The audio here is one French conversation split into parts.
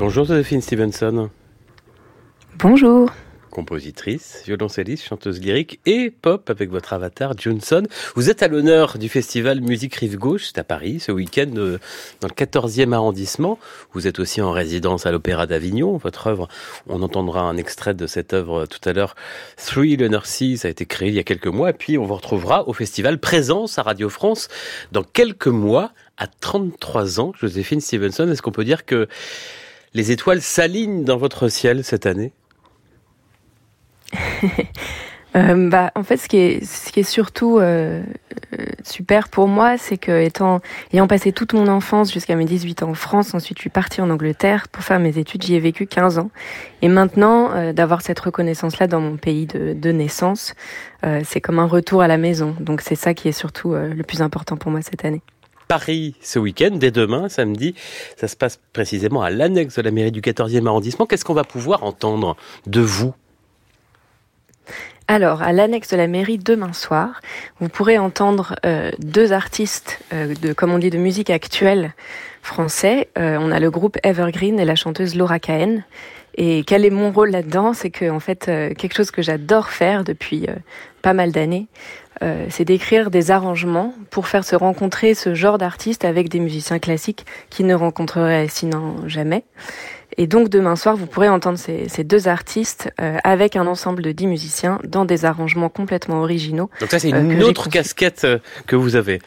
Bonjour Joséphine Stevenson. Bonjour. Compositrice, violoncelliste, chanteuse lyrique et pop avec votre avatar Johnson. Vous êtes à l'honneur du festival Musique Rive Gauche, c'est à Paris, ce week-end euh, dans le 14e arrondissement. Vous êت aussi en résidence à l'Opéra d'Avignon. Votre œuvre, on entendra un extrait de cette œuvre tout à l'heure. Three Lunar Seas a été créé il y a quelques mois. Et puis on vous retrouvera au festival Présence à Radio France dans quelques mois, à 33 ans. Joséphine Stevenson, est-ce qu'on peut dire que les étoiles s'alignent dans votre ciel cette année euh, bah, en fait, ce qui est, surtout euh, super pour moi, c'est que étant, ayant passé toute mon enfance jusqu'à mes 18 ans en France, ensuite je suis partie en Angleterre pour faire mes études, j'y ai vécu 15 ans. Et maintenant, euh, d'avoir cette reconnaissance-là dans mon pays de, naissance, euh, c'est comme un retour à la maison. Donc c'est ça qui est surtout euh, le plus important pour moi cette année. Paris ce week-end, dès demain, samedi. Ça se passe précisément à l'annexe de la mairie du 14e arrondissement. Qu'est-ce qu'on va pouvoir entendre de vous? Alors, à l'annexe de la mairie demain soir, vous pourrez entendre euh, deux artistes euh, de, comme on dit, de musique actuelle français. Euh, on a le groupe Evergreen et la chanteuse Laura Cahen. Et quel est mon rôle là-dedans? C'est que, en fait, quelque chose que j'adore faire depuis pas mal d'années, euh, c'est d'écrire des arrangements pour faire se rencontrer ce genre d'artistes avec des musiciens classiques qui ne rencontreraient sinon jamais. Et donc demain soir, vous pourrez entendre ces, ces deux artistes euh, avec un ensemble de dix musiciens dans des arrangements complètement originaux. Donc ça, c'est euh, une autre casquette euh, que vous avez.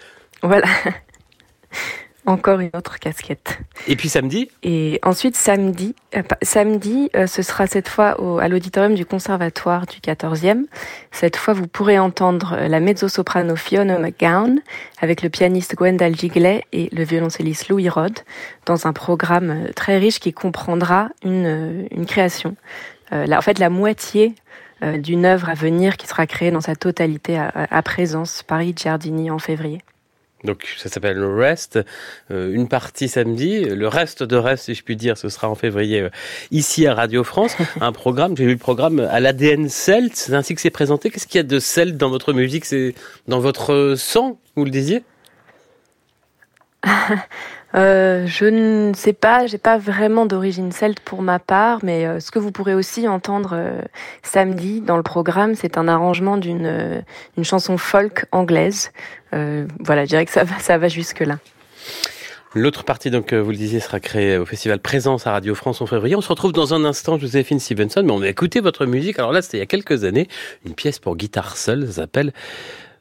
Voilà. Encore une autre casquette. Et puis samedi, Et ensuite, samedi, euh, samedi euh, ce sera cette fois au, à l'auditorium du Conservatoire du 14e. Cette fois, vous pourrez entendre euh, la mezzo-soprano Fiona McGowan avec le pianiste Gwendal Giglet et le violoncelliste Louis Rod dans un programme très riche qui comprendra une, une création. Euh, là, en fait, la moitié d'une œuvre à venir qui sera créée dans sa totalité à, à présence Paris Giardini en février. Donc ça s'appelle le Rest, euh, une partie samedi, le reste de reste, si je puis dire, ce sera en février euh, ici à Radio France. Un programme, j'ai vu le programme à l'ADN Celt, c'est ainsi que c'est présenté. Qu'est-ce qu'il y a de Celt dans votre musique? C'est dans votre sang, vous le disiez? Euh, je ne sais pas, j'ai pas vraiment d'origine celte pour ma part, mais euh, ce que vous pourrez aussi entendre euh, samedi dans le programme, c'est un arrangement d'une une chanson folk anglaise. Voilà, je dirais que ça va, jusque là. L'autre partie, donc, vous le disiez, sera créée au festival Présence à Radio France en février. On se retrouve dans un instant, Joséphine Stevenson, mais on a écouté votre musique. Alors là, c'était il y a quelques années, une pièce pour guitare seule, ça s'appelle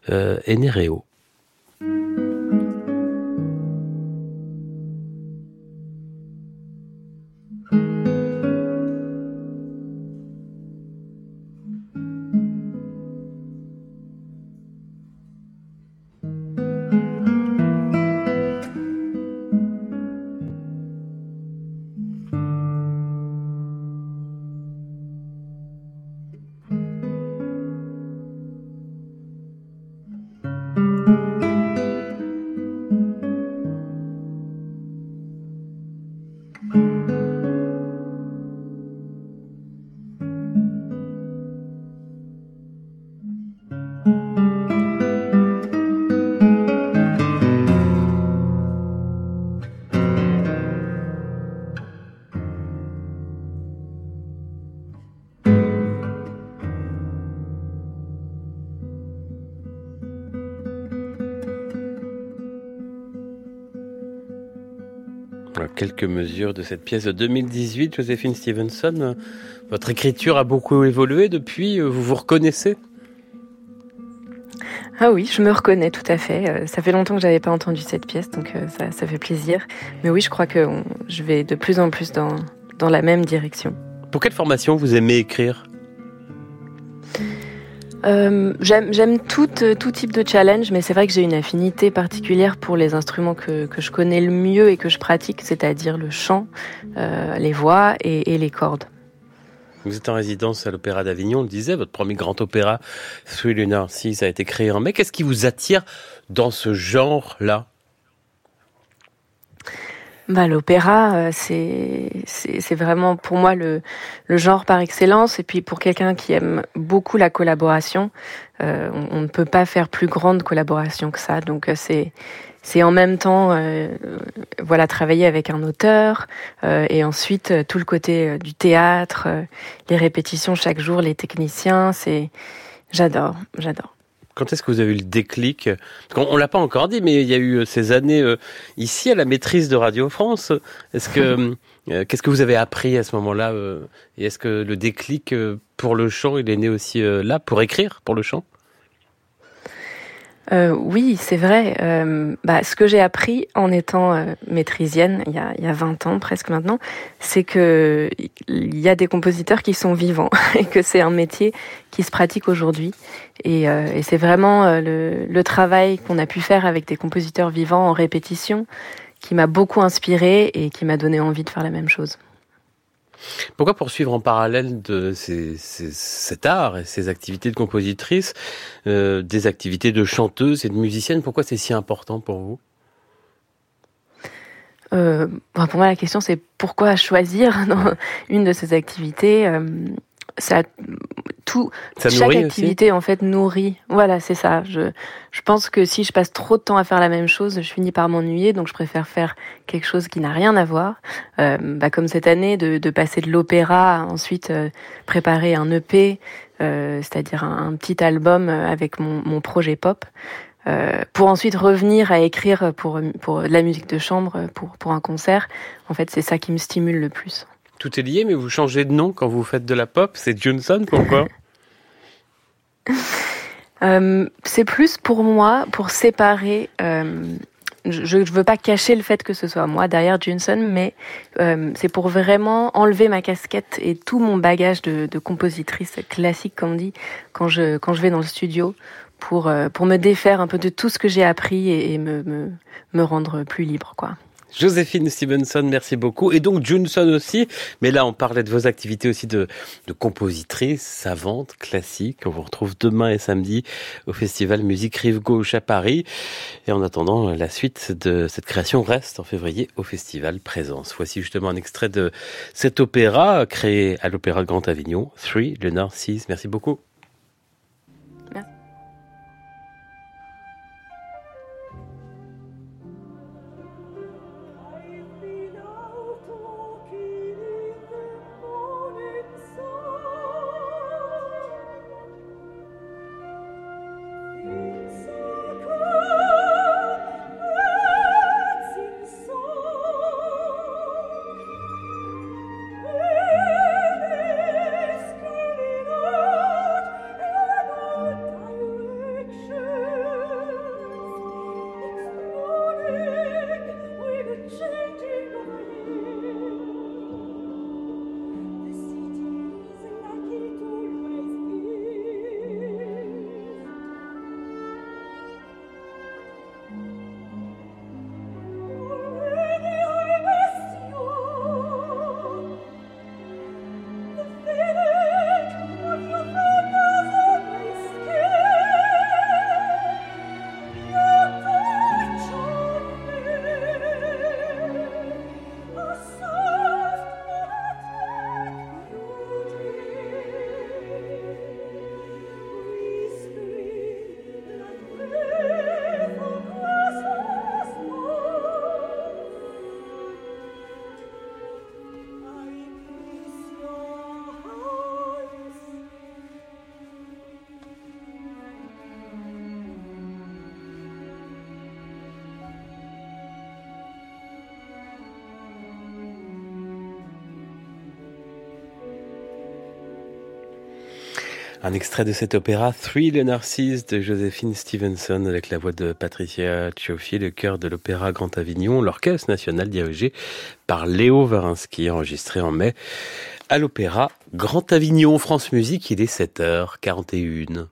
euh, Enereo. Voilà, Quelques mesures de cette pièce de 2018, Joséphine Stevenson. Euh, Votre écriture a beaucoup évolué depuis, euh, vous vous reconnaissez? Ah oui, je me reconnais tout à fait. Euh, ça fait longtemps que j'avais pas entendu cette pièce, donc ça, ça fait plaisir. Mais oui, je crois que on- je vais de plus en plus dans dans la même direction. Pour quelle formation vous aimez écrire? Euh, j'aime tout, euh, tout type de challenge, mais c'est vrai que j'ai une affinité particulière pour les instruments que, que je connais le mieux et que je pratique, c'est-à-dire le chant, euh, les voix et, et les cordes. Vous êtes en résidence à l'Opéra d'Avignon, on le disait, votre premier grand opéra, Three Lunar Seas, a été créé en mai. Qu'est-ce qui vous attire dans ce genre-là? Bah, L'opéra, euh, c'est vraiment pour moi le, le genre par excellence. Et puis pour quelqu'un qui aime beaucoup la collaboration, euh, on, ne peut pas faire plus grande collaboration que ça. Donc euh, c'est c'est en même temps voilà travailler avec un auteur et ensuite tout le côté du théâtre, les répétitions chaque jour, les techniciens. C'est j'adore, j'adore. Quand est-ce que vous avez eu le déclic? On, l'a pas encore dit, mais il y a eu euh, ces années euh, ici à la maîtrise de Radio France. Est-ce que euh, qu'est-ce que vous avez appris à ce moment-là Et est-ce que le déclic pour le chant, il est né aussi là pour écrire pour le chant? Euh, oui, c'est vrai. Euh, bah, ce que j'ai appris en étant euh, maîtrisienne, il y, a, il y a 20 ans presque maintenant, c'est que il y a des compositeurs qui sont vivants et que c'est un métier qui se pratique aujourd'hui. Et, et c'est vraiment le, le, travail qu'on a pu faire avec des compositeurs vivants en répétition qui m'a beaucoup inspiré et qui m'a donné envie de faire la même chose. Pourquoi poursuivre en parallèle de cet art et ces activités de compositrice, euh, des activités de chanteuse et de musicienne? Pourquoi c'est si important pour vous? Euh, Pour moi, la question c'est pourquoi choisir dans une de ces activités euh, ça, tout, chaque activité en fait nourrit. Voilà, c'est ça. Je, je pense que si je passe trop de temps à faire la même chose, je finis par m'ennuyer. Donc je préfère faire quelque chose qui n'a rien à voir. Euh, bah, comme cette année, de, de passer de l'opéra, ensuite euh, préparer un EP, euh, c'est-à-dire un, petit album avec mon, mon projet pop. Euh, pour ensuite revenir à écrire pour, pour de la musique de chambre, pour, pour un concert. En fait, c'est ça qui me stimule le plus. Tout est lié, mais vous changez de nom quand vous faites de la pop. C'est Johnson, pourquoi? Euh, C'est plus pour moi, pour séparer. Euh, je ne veux pas cacher le fait que ce soit moi derrière Johnson, mais euh, c'est pour vraiment enlever ma casquette et tout mon bagage de, compositrice classique, comme on dit, quand je, quand je vais dans le studio, pour, pour me défaire un peu de tout ce que j'ai appris et, et me, me, me rendre plus libre, quoi. Joséphine Stevenson, merci beaucoup. Et donc Johnson aussi. Mais là, on parlait de vos activités aussi de, de compositrice, savante, classique. On vous retrouve demain et samedi au Festival Musique Rive Gauche à Paris. Et en attendant, la suite de cette création reste en février au Festival Présence. Voici justement un extrait de cet opéra créé à l'Opéra Grand Avignon, Three, le Nord 6. Merci beaucoup. Un extrait de cet opéra Three le Narcisse de Joséphine Stevenson avec la voix de Patricia Cioffi, le chœur de l'opéra Grand Avignon, l'orchestre national dirigé par Léo Varinsky, enregistré en mai à l'opéra Grand Avignon France Musique, il est 7h41.